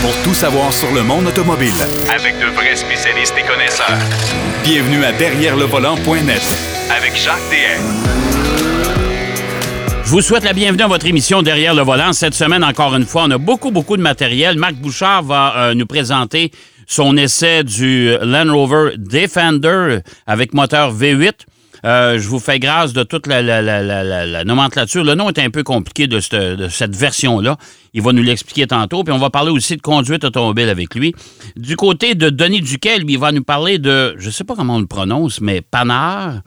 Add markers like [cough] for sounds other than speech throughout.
pour tout savoir sur le monde automobile. Avec de vrais spécialistes et connaisseurs. Bienvenue à Derrière le volant.net Avec Jacques DM. Je vous souhaite la bienvenue à votre émission Derrière le volant. Cette semaine, encore une fois, on a beaucoup, beaucoup de matériel. Marc Bouchard va euh, nous présenter son essai du Land Rover Defender avec moteur V8. Euh, je vous fais grâce de toute la, nomenclature. Le nom est un peu compliqué de cette, version-là. Il va nous l'expliquer tantôt. Puis on va parler aussi de conduite automobile avec lui. Du côté de Denis Duquel, il va nous parler de, je ne sais pas comment on le prononce, mais Panard.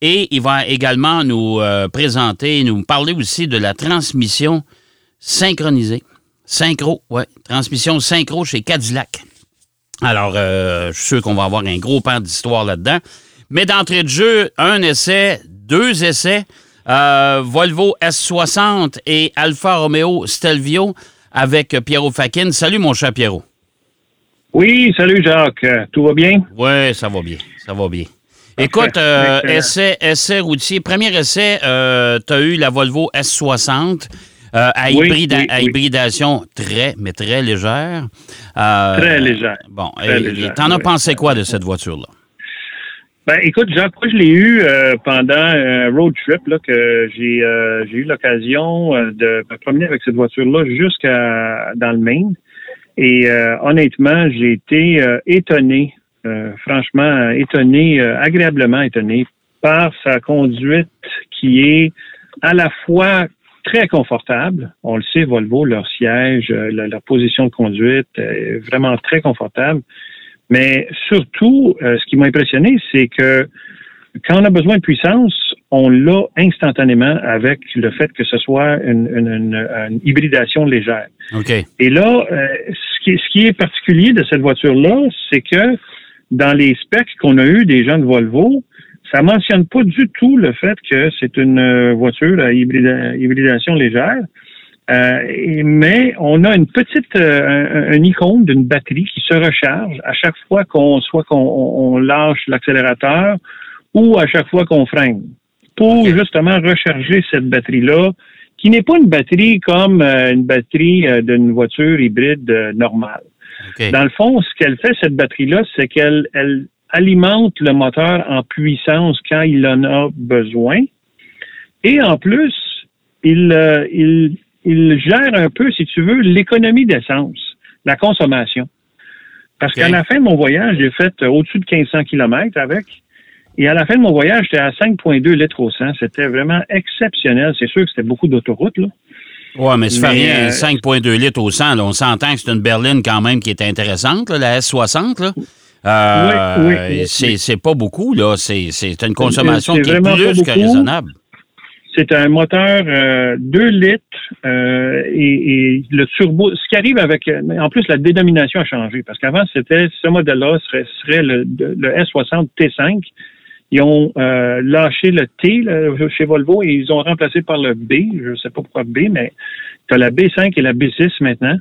Et il va également nous euh, présenter, nous parler aussi de la transmission synchronisée. Synchro, ouais. Transmission synchro chez Cadillac. Alors, euh, je suis sûr qu'on va avoir un gros pan d'histoire là-dedans. Mais d'entrée de jeu, un essai, deux essais, euh, Volvo S60 et Alfa Romeo Stelvio avec Pierrot Fakin. Salut, mon cher Pierrot. Oui, salut Jacques. Tout va bien? Oui, ça va bien. Ça va bien. Écoute, euh, essai, essai routier. Premier essai, euh, tu as eu la Volvo S60 à, hybridation très, mais très légère. très légère. Bon, t'en as pensé quoi de cette voiture-là? Ben, écoute, moi, je l'ai eu euh, pendant un road trip là, que j'ai euh, j'ai eu l'occasion euh, de me promener avec cette voiture-là jusqu'à dans le Maine. Et honnêtement, j'ai été étonné, franchement étonné, agréablement étonné par sa conduite qui est à la fois très confortable. On le sait, Volvo, leur siège, leur position de conduite est vraiment très confortable. Mais surtout, euh, ce qui m'a impressionné, c'est que quand on a besoin de puissance, on l'a instantanément avec le fait que ce soit une, hybridation légère. Et là, euh, ce, qui, ce, qui, est particulier de cette voiture-là, c'est que dans les specs qu'on a eu des gens de Volvo, ça mentionne pas du tout le fait que c'est une voiture à hybridation légère. Euh, mais on a une petite euh, un, icône d'une batterie qui se recharge à chaque fois qu'on soit qu'on lâche l'accélérateur ou à chaque fois qu'on freine pour justement recharger cette batterie là qui n'est pas une batterie comme euh, une batterie d'une voiture hybride normale. Dans le fond, ce qu'elle fait cette batterie là, c'est qu'elle elle alimente le moteur en puissance quand il en a besoin. Et en plus il, il il gère un peu, si tu veux, l'économie d'essence, la consommation. Parce qu'à la fin de mon voyage, j'ai fait euh, au-dessus de 1500 km avec. Et à la fin de mon voyage, j'étais à 5,2 litres au 100. C'était vraiment exceptionnel. C'est sûr que c'était beaucoup d'autoroute, là. Oui, mais ça fait rien. 5,2 euh, litres au 100, on s'entend que c'est une berline quand même qui est intéressante, la S60. Là. Euh, oui, oui, c'est pas beaucoup, là. C'est une consommation qui est plus que raisonnable. C'est un moteur euh, 2 litres euh, et, le turbo. Ce qui arrive avec, en plus, la dénomination a changé parce qu'avant c'était ce modèle-là serait, serait le, le, S60 T5. Ils ont euh, lâché le T chez Volvo et ils ont remplacé par le B. Je ne sais pas pourquoi B, mais tu as la B5 et la B6 maintenant.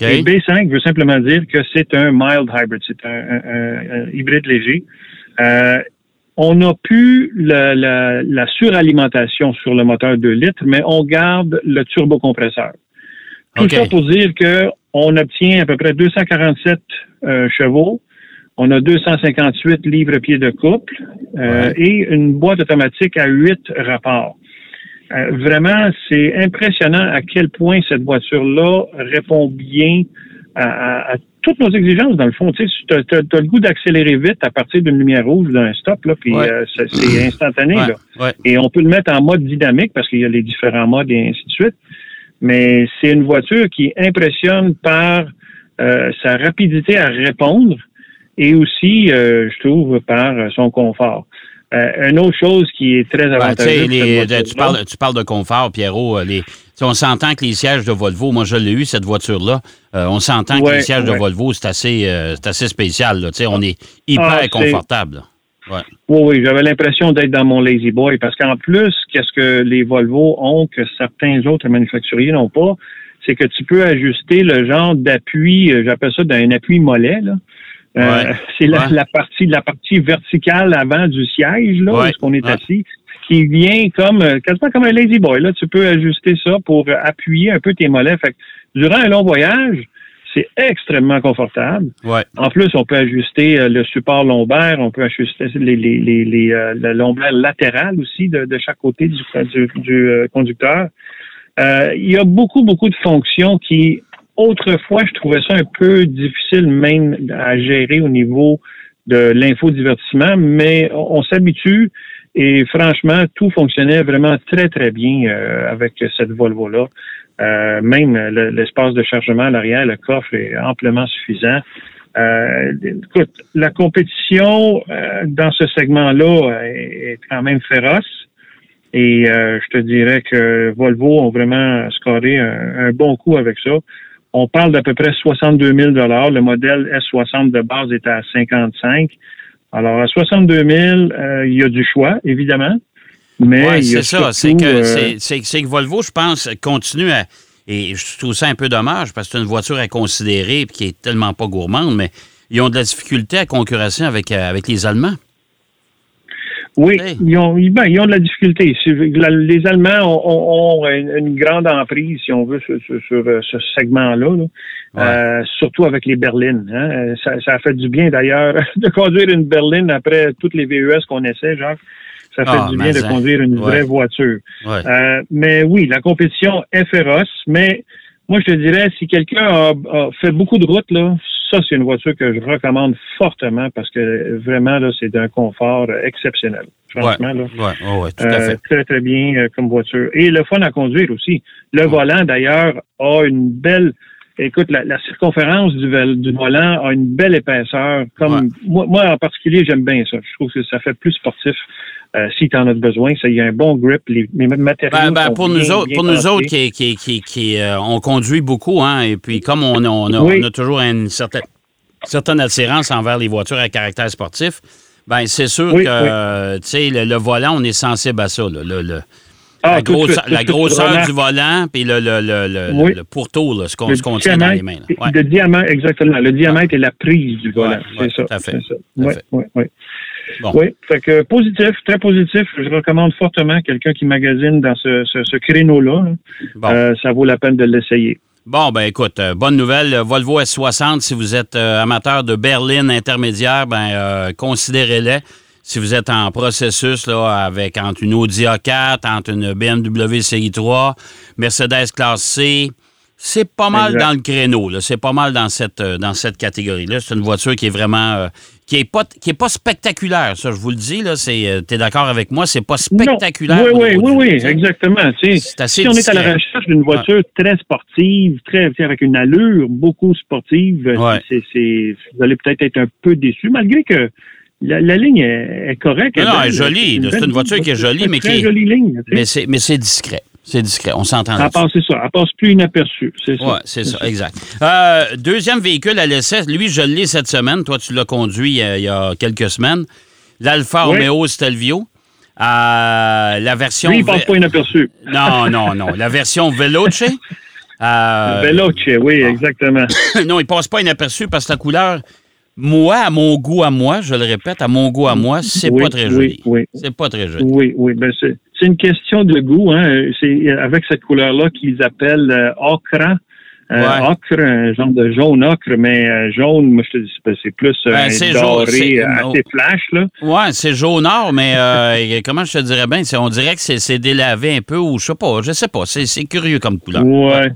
Le B5 veut simplement dire que c'est un mild hybrid, c'est un, hybride léger. Euh, on n'a plus la, la, suralimentation sur le moteur 2 litres, mais on garde le turbocompresseur. Tout ça pour dire qu'on obtient à peu près 247 euh, chevaux, on a 258 livres-pieds de couple euh, et une boîte automatique à 8 rapports. Euh, vraiment, c'est impressionnant à quel point cette voiture-là répond bien à, à, toutes nos exigences, dans le fond. Tu sais, as, le goût d'accélérer vite à partir d'une lumière rouge d'un stop, là, puis euh, c'est instantané. là. Et on peut le mettre en mode dynamique parce qu'il y a les différents modes et ainsi de suite. Mais c'est une voiture qui impressionne par euh, sa rapidité à répondre et aussi, euh, je trouve, par son confort. Une autre chose qui est très avantageuse. tu, parles, tu parles de confort, Pierrot. Les, on s'entend que les sièges de Volvo, moi je l'ai eu, cette voiture-là, euh, on s'entend que les sièges de Volvo, c'est assez, euh, assez spécial. Là. On est hyper ah, confortable. Oui, oui, j'avais l'impression d'être dans mon Lazy Boy parce qu'en plus, qu'est-ce que les Volvo ont que certains autres manufacturiers n'ont pas, c'est que tu peux ajuster le genre d'appui, euh, j'appelle ça d'un appui mollet. C'est la, partie la partie verticale avant du siège, là, où on est assis qui vient comme euh, quasiment comme un lazy boy. Là, tu peux ajuster ça pour appuyer un peu tes mollets. Fait durant un long voyage, C'est extrêmement confortable. Ouais. En plus, on peut ajuster euh, le support lombaire, on peut ajuster les, les, les, les euh, le lombaire latéral aussi de, de chaque côté du, du, du, euh, conducteur. Euh, il y a beaucoup, beaucoup de fonctions qui, autrefois, je trouvais ça un peu difficile même à gérer au niveau de l'infodivertissement, mais on, s'habitue et franchement, tout fonctionnait vraiment très, très bien euh, avec cette Volvo-là. Euh, même le- l'espace de chargement à l'arrière, le coffre est amplement suffisant. Euh, écoute, la compétition dans ce segment-là est, quand même féroce. Et je te dirais que Volvo ont vraiment scoré un bon coup avec ça. On parle d'à peu près 62 000 Le modèle S60 de base était à 55 Alors, à 62 000 euh, il y a du choix, évidemment. Mais c'est ça. C'est que, euh, c'est que Volvo, je pense, continue à. Et je trouve ça un peu dommage parce que c'est une voiture à considérer et qui est tellement pas gourmande, mais ils ont de la difficulté à concurrencer avec, euh, avec les Allemands. Oui, Hey. ils, ont, ils- ben, ils ont de la difficulté. Les Allemands ont, ont- ont une, grande emprise, si on veut, sur, sur- sur, euh, ce segment-là. là. Euh, surtout avec les berlines. hein. Ça, ça a fait du bien d'ailleurs [laughs] de conduire une berline après toutes les VES qu'on essaie, Jacques. Ça fait Ah, du bien de hein. conduire une Ouais. vraie voiture. Ouais. Euh, mais oui, la compétition est féroce, mais moi, je te dirais, si quelqu'un a, a fait beaucoup de routes, là, ça, c'est une voiture que je recommande fortement parce que vraiment, là, c'est d'un confort euh, exceptionnel. Franchement, là. Ouais, ouais, ouais, tout à Euh, fait. très, très bien euh, comme voiture. Et le fun à conduire aussi. Le volant, d'ailleurs, a une belle... Écoute, la, la circonférence du, du volant a une belle épaisseur. Comme moi, moi, en particulier, j'aime bien ça. Je trouve que ça fait plus sportif euh, si tu en as besoin. Ça, il y a un bon grip. Les, les matériaux Ben, ben, sont pour bien- nous autres, pour nous autres qui, qui, qui, qui, euh, on conduit beaucoup, hein, et puis comme on, a- on, a, Oui. on a toujours une certaine, certaine attirance envers les voitures à caractère sportif, ben c'est sûr Oui, que oui. sais, le, le volant, on est sensible à ça. là, le- le- Ah, la, grosse- suite, grosseur du volant, puis le, le, le, le, Oui. le pourtour, là, ce qu'on tient dans les mains. Ouais. Le diamètre, exactement. Le diamètre et la prise du volant. ouais, c'est ça. tout à fait. c'est ça. Tout Bon. Oui, fait que positif, très positif. Je recommande fortement quelqu'un qui magasine dans ce, ce, ce créneau-là. Bon. Euh, ça vaut la peine de l'essayer. Bon, ben écoute, euh, bonne nouvelle. Volvo S60, si vous êtes euh, amateur de berline intermédiaire, ben considérez-les. Si vous êtes en processus là, avec entre une Audi A4, entre une BMW Série 3, Mercedes Classe C, c'est pas mal Exact. dans le créneau. C'est pas mal dans cette, dans cette catégorie-là. C'est une voiture qui est vraiment... euh, qui est pas qui est pas spectaculaire, ça, je vous le dis. là. C'est, euh, t'es d'accord avec moi? C'est pas spectaculaire. Non. Oui, oui, oui, oui, exactement. Tu sais, assez si on est à la recherche d'une voiture très sportive, très tu sais, avec une allure beaucoup sportive, Ouais. c'est, c'est, vous allez peut-être être un peu déçu, malgré que la, la ligne est, est correcte. Non, elle est jolie. C'est une voiture qui est jolie, mais qui est- jolie ligne. tu sais. Mais c'est, mais c'est discret. C'est discret. On s'entend Elle passe, c'est ça. Elle passe plus inaperçue. C'est ça. Oui, c'est ça, exact. Euh, deuxième véhicule à l'essai, lui, je l'ai cette semaine. Toi, tu l'as conduit il y a, il y a quelques semaines. L'Alfa Oui. Romeo Stelvio. Euh, la version. Lui, il passe pas inaperçu. Non, non, non. La version Veloce. [laughs] Euh, Veloce, oui, exactement. [coughs] non, il passe pas inaperçu parce que la couleur, moi, à mon goût à moi, je le répète, à mon goût à moi, c'est Oui, pas très oui, joli. oui. C'est pas très joli. Oui, oui. Ben c'est, c'est une question de goût. Hein. C'est avec cette couleur-là qu'ils appellent euh, ocre. Euh, Ouais. Ocre, un genre de jaune ocre, mais euh, jaune, moi je te dis, c'est- plus euh, Ben, doré jaune, euh, assez flash. Là. Ouais, c'est jaunard, mais euh, [laughs] comment je te dirais bien? On dirait que c'est, délavé un peu ou je sais pas, je sais pas. C'est, c'est curieux comme couleur. Ouais.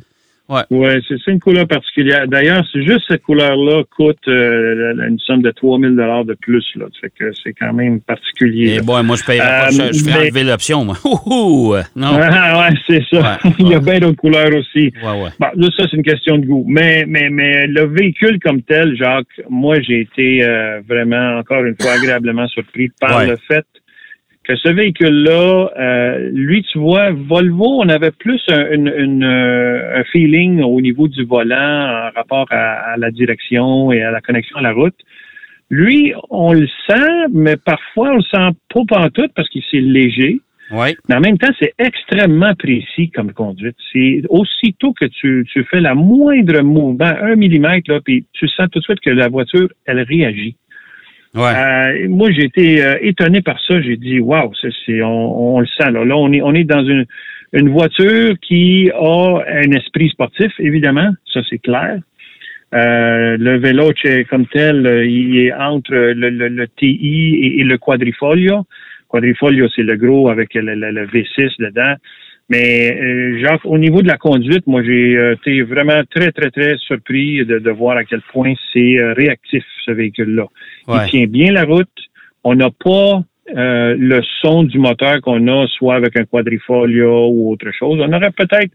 Ouais. Ouais, c'est, une couleur particulière. D'ailleurs, c'est juste cette couleur-là coûte euh, une somme de 3000 dollars de plus. Là. Fait que c'est quand même particulier. Et là. bon, moi, je pas, Euh, je, mais- enlever l'option, moi. Non. Ah, ouais, c'est ça. Ouais, Il y a bien d'autres couleurs aussi. Ouais, ouais. Bon, là, ça, c'est une question de goût. Mais, mais, mais le véhicule comme tel, Jacques, moi, j'ai été euh, vraiment, encore une fois, agréablement surpris par le fait que ce véhicule-là, euh, lui, tu vois, Volvo, on avait plus un, une- une, euh, un feeling au niveau du volant en rapport à, à la direction et à la connexion à la route. Lui, on le sent, mais parfois, on le sent pas pantoute parce qu'il c'est léger. Ouais. Mais en même temps, c'est extrêmement précis comme conduite. C'est aussitôt que tu, tu fais la moindre mouvement, un millimètre, là, puis tu sens tout de suite que la voiture, elle réagit. Ouais. Euh, moi, j'ai été euh, étonné par ça. J'ai dit, waouh, c'est, on, on le sent. Là, là on est, on est dans une, une voiture qui a un esprit sportif, évidemment. Ça, c'est clair. Euh, le Veloce comme tel, euh, il est entre le, le, le TI et, et, le Quadrifoglio. Quadrifoglio, c'est le gros avec le, le, V6 dedans. Mais euh, Jacques, au niveau de la conduite, moi j'ai euh, été vraiment très, très, très surpris de, de voir à quel point c'est euh, réactif, ce véhicule-là. Ouais. Il tient bien la route. On n'a pas euh, le son du moteur qu'on a soit avec un quadrifolio ou autre chose. On aurait peut-être,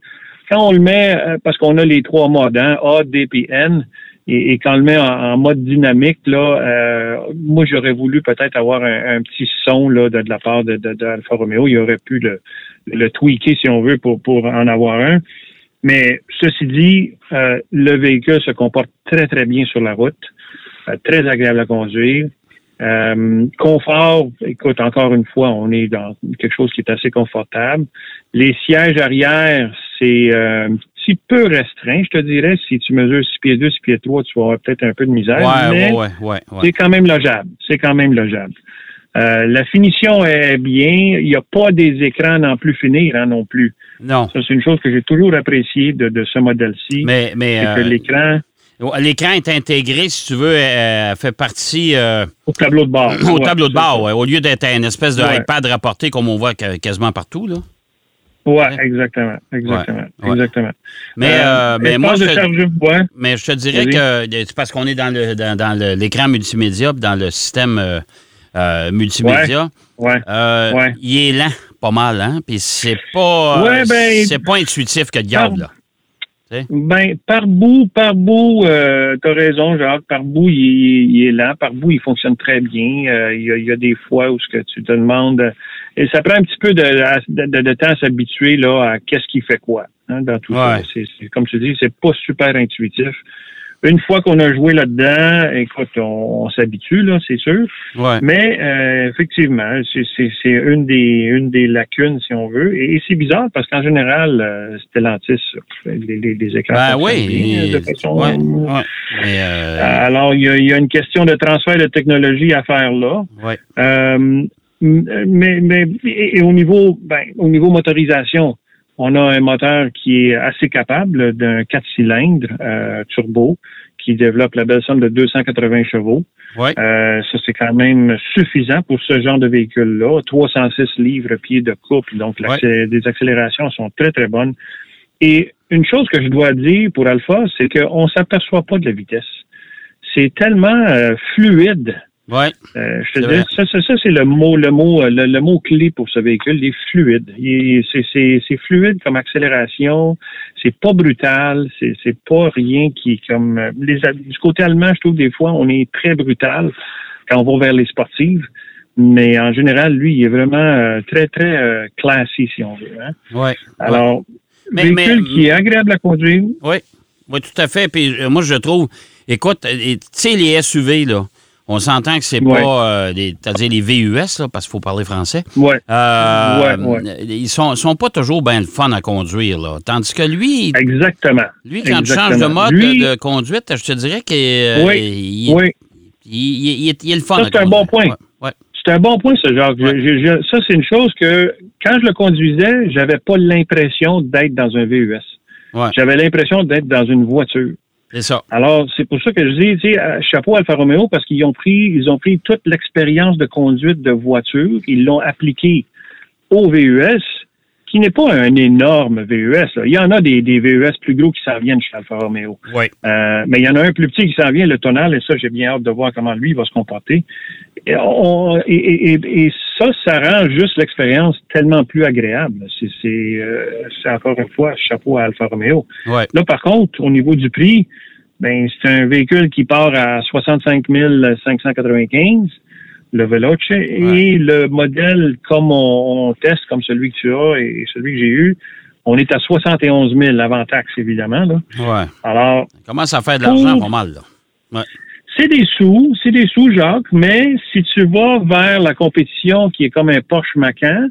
quand on le met, parce qu'on a les trois modes, hein, A, D, P, N, et, et quand on le met en, en mode dynamique, là, euh, moi j'aurais voulu peut-être avoir un, un, petit son là, de, de la part de, de, de, Alfa Romeo. Il aurait pu le, le tweaker si on veut pour, pour en avoir un. Mais ceci dit, euh, le véhicule se comporte très, très bien sur la route, euh, très agréable à conduire. Euh, confort, écoute, encore une fois, on est dans quelque chose qui est assez confortable. Les sièges arrière, c'est petit peu restreint, je te dirais. Si tu mesures 6 pieds 2, 6 pieds 3, tu vas avoir peut-être un peu de misère. Ouais, mais ouais, ouais. c'est quand même logeable. C'est quand même logeable. Euh, la finition est bien. Il n'y a pas des écrans non plus finir hein, non plus. Non. Ça, c'est une chose que j'ai toujours appréciée de, de ce modèle-ci. Mais, mais c'est que euh, l'écran, l'écran est intégré, si tu veux, euh, fait partie au tableau de bord. au Ouais, tableau de bord, ouais, au lieu d'être une espèce de Ouais. iPad rapporté comme on voit quasiment partout. Là. Ouais, exactement. Exactement. Ouais, ouais. Exactement. Mais, Euh, mais, moi, je, ouais. mais je te dirais que c'est parce qu'on est dans le dans, l'écran multimédia, dans le système euh, euh, multimédia. Ouais. Euh, Ouais. Il est lent, pas mal, hein? Puis c'est pas, Ouais, euh, ben- c'est pas intuitif que diable, là. Ben, par bout, par bout, euh, t'as raison, Jacques, par bout, il, est- il est lent, par bout, il fonctionne très bien. Euh, il, y a, il y a des fois où ce que tu te demandes, et ça prend un petit peu de, de, de- de temps à s'habituer là à qu'est-ce qui fait quoi hein, dans tout Ouais. ça. C'est- comme tu dis, c'est pas super intuitif. Une fois qu'on a joué là-dedans, écoute, on, on s'habitue là, c'est sûr. Ouais. Mais euh, effectivement, c'est, une des une des lacunes, si on veut. Et, et c'est bizarre parce qu'en général, euh, Stellantis, les, les, les écrans Ben fonctionnent bien, oui. de façon- ouais, ouais. Mais, euh, Alors, il y, a, y a une question de transfert de technologie à faire là. ouais. Euh, mais mais et, et au niveau ben, au niveau motorisation, on a un moteur qui est assez capable d'un 4 cylindres euh, turbo qui développe la belle somme de 280 chevaux. Ouais. Euh, ça, c'est quand même suffisant pour ce genre de véhicule-là. 306 livres-pieds de couple, donc les accélérations sont très, très bonnes. Et une chose que je dois dire pour Alpha, c'est qu'on s'aperçoit pas de la vitesse. C'est tellement euh, fluide. Ouais. Euh, je C'est te dis, ça, ça, ça, c'est le mot, le mot, euh, le, le mot clé pour ce véhicule. Il est fluide. Il est- c'est, c'est, c'est fluide comme accélération. C'est pas brutal. C'est, c'est pas rien qui est comme euh, les, du côté allemand. Je trouve des fois on est très brutal quand on va vers les sportives. Mais en général, lui, il est vraiment euh, très, très euh, classy, si on veut. Hein? Ouais. Alors, Mais- véhicule mais- qui est agréable à conduire. Oui, oui, tout à fait. Puis euh, moi, je trouve, écoute, tu sais, les SUV, là, on s'entend que c'est Ouais. pas, euh, des- c'est-à-dire les VUS, là, parce qu'il faut parler français. Ouais. Euh, Ouais. Ils sont, sont pas toujours bien le fun à conduire, là. Tandis que lui, Exactement. lui quand tu changes de mode Lui- de conduite, je te dirais qu'il euh, Oui, il, Oui. il, il- il est, le fun Ça, c'est un bon point. C'est un bon point. Je- je- je- ça, c'est une chose que quand je le conduisais, j'avais pas l'impression d'être dans un VUS. J'avais l'impression d'être dans une voiture. C'est ça. Alors, c'est pour ça que je dis, tu sais, euh, chapeau Alfa Romeo, parce qu'ils ont pris, ils ont pris toute l'expérience de conduite de voiture, ils l'ont appliquée au VUS, qui n'est pas un énorme VUS. là. Il y en a des, des VUS plus gros qui s'en viennent chez Alfa Romeo. Oui. Euh, mais il y en a un plus petit qui s'en vient, le tonal, et ça, j'ai bien hâte de voir comment lui va se comporter. Et, on- et- et- et- ça, ça rend juste l'expérience tellement plus agréable. C'est, c'est, euh, encore une fois chapeau à Alfa Romeo. Ouais. Là, par contre, au niveau du prix, ben, c'est un véhicule qui part à 65 595, le Veloce, et le modèle, comme on, on teste, comme celui que tu as et celui que j'ai eu, on est à 71 000 avant taxe, évidemment. Là. Ouais. Alors, Commence à faire de l'argent pas mal, là. Ouais. C'est des sous, c'est des sous, Jacques, mais si tu vas vers la compétition qui est comme un Porsche Macan,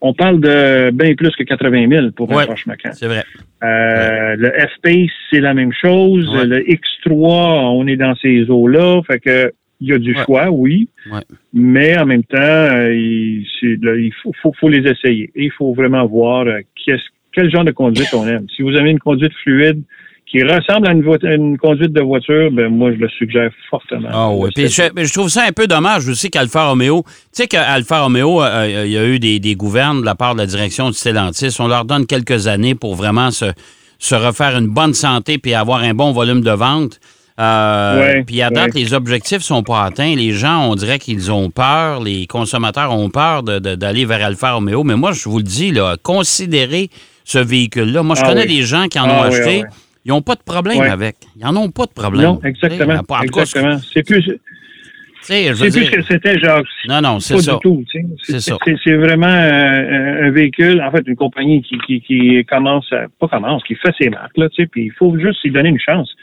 on parle de bien plus que 80 000 pour Ouais. un Porsche Macan. C'est vrai. Euh, Le F-Pace, c'est la même chose. Ouais. Le X3, on est dans ces eaux-là. Fait que il y a du choix, oui. Mais en même temps, euh, il, c'est- là, il faut, faut, faut les essayer. Et il faut vraiment voir euh, quel genre de conduite on aime. Si vous avez une conduite fluide, qui ressemble à une, conduite de voiture, ben moi, je le suggère fortement. Ah oui. Puis je, Stelvio. mais je trouve ça un peu dommage aussi qu'Alfa Romeo, tu sais qu'Alfa Romeo, euh, il y a eu des, des gouvernes de la part de la direction du Stellantis. On leur donne quelques années pour vraiment se, se refaire une bonne santé puis avoir un bon volume de vente. Euh, Ouais, puis à date, ouais. les objectifs sont pas atteints. Les gens, on dirait qu'ils ont peur, les consommateurs ont peur d'aller vers Alfa Romeo. Mais moi, je vous le dis, là, considérez ce véhicule-là. Moi, je Ah connais oui. des gens qui en Ah ont oui, acheté. ah oui. Ils n'ont pas de problème Ouais. avec. Ils n'en ont pas de problème. Non, exactement. Exactement. C'est plus, c'est plus dire- ce que c'était, Jacques. Non, non, c'est ça. C'est vraiment euh, un véhicule, en fait, une compagnie qui, qui, qui commence, à, pas commence, qui fait ses marques, là, tu sais, puis il faut juste lui donner une chance.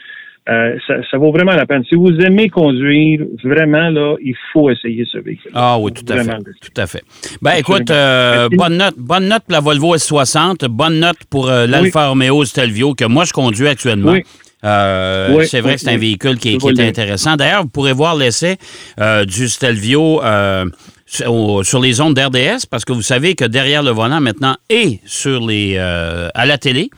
Euh, ça, ça vaut vraiment la peine. Si vous aimez conduire, vraiment, là, il faut essayer ce véhicule. Ah oui, tout à fait. Tout à fait. Ben écoute, euh, bonne note, bonne note pour la Volvo S60, bonne note pour euh, l'Alfa Romeo Stelvio que moi je conduis actuellement. Oui. Euh, Oui, c'est vrai oui, que c'est un véhicule qui, est- qui intéressant. D'ailleurs, vous pourrez voir l'essai euh, du Stelvio euh, sur, les ondes d'RDS parce que vous savez que derrière le volant maintenant et sur les à la télé,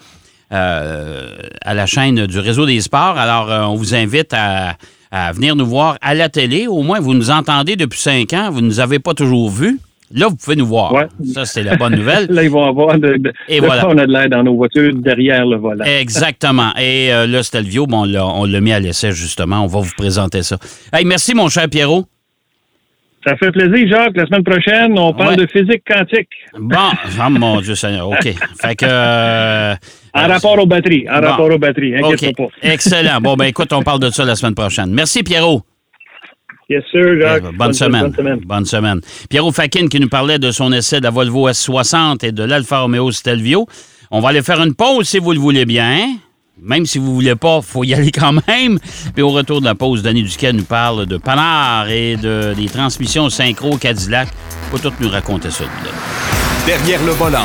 euh, à la chaîne du réseau des sports. Alors, euh, on vous invite à, à venir nous voir à la télé. Au moins, vous nous entendez depuis cinq ans. Vous ne nous avez pas toujours vus. Là, vous pouvez nous voir. Ouais. Ça, c'est la bonne nouvelle. [laughs] Là, ils vont avoir de, de, Et de voilà. on a de l'air dans nos voitures derrière le volant. Exactement. [laughs] Et euh, là, Stelvio, bon, on l'a- on l'a mis à l'essai, justement. On va vous présenter ça. Hey, merci, mon cher Pierrot. Ça fait plaisir, Jacques. La semaine prochaine, on parle Ouais. de physique quantique. Bon, oh, [laughs] mon Dieu Seigneur, OK. Fait que... euh, En rapport aux batteries. En Bon. rapport aux batteries. Inquiète-toi OK. pas. [laughs] Excellent. Bon, ben écoute, on parle de ça la semaine prochaine. Merci, Pierrot. Yes, sir, Jacques. Bonne, semaine. Bonne semaine. Bonne semaine. Pierrot Fakin qui nous parlait de son essai de la Volvo S60 et de l'Alfa Romeo Stelvio. On va aller faire une pause si vous le voulez bien. Même si vous ne voulez pas, il faut y [laughs] aller quand même. Puis au retour de la pause, Denis Duquet nous parle de Panard et de, des transmissions synchro Cadillac. Il faut tout nous raconter ça. Derrière le volant.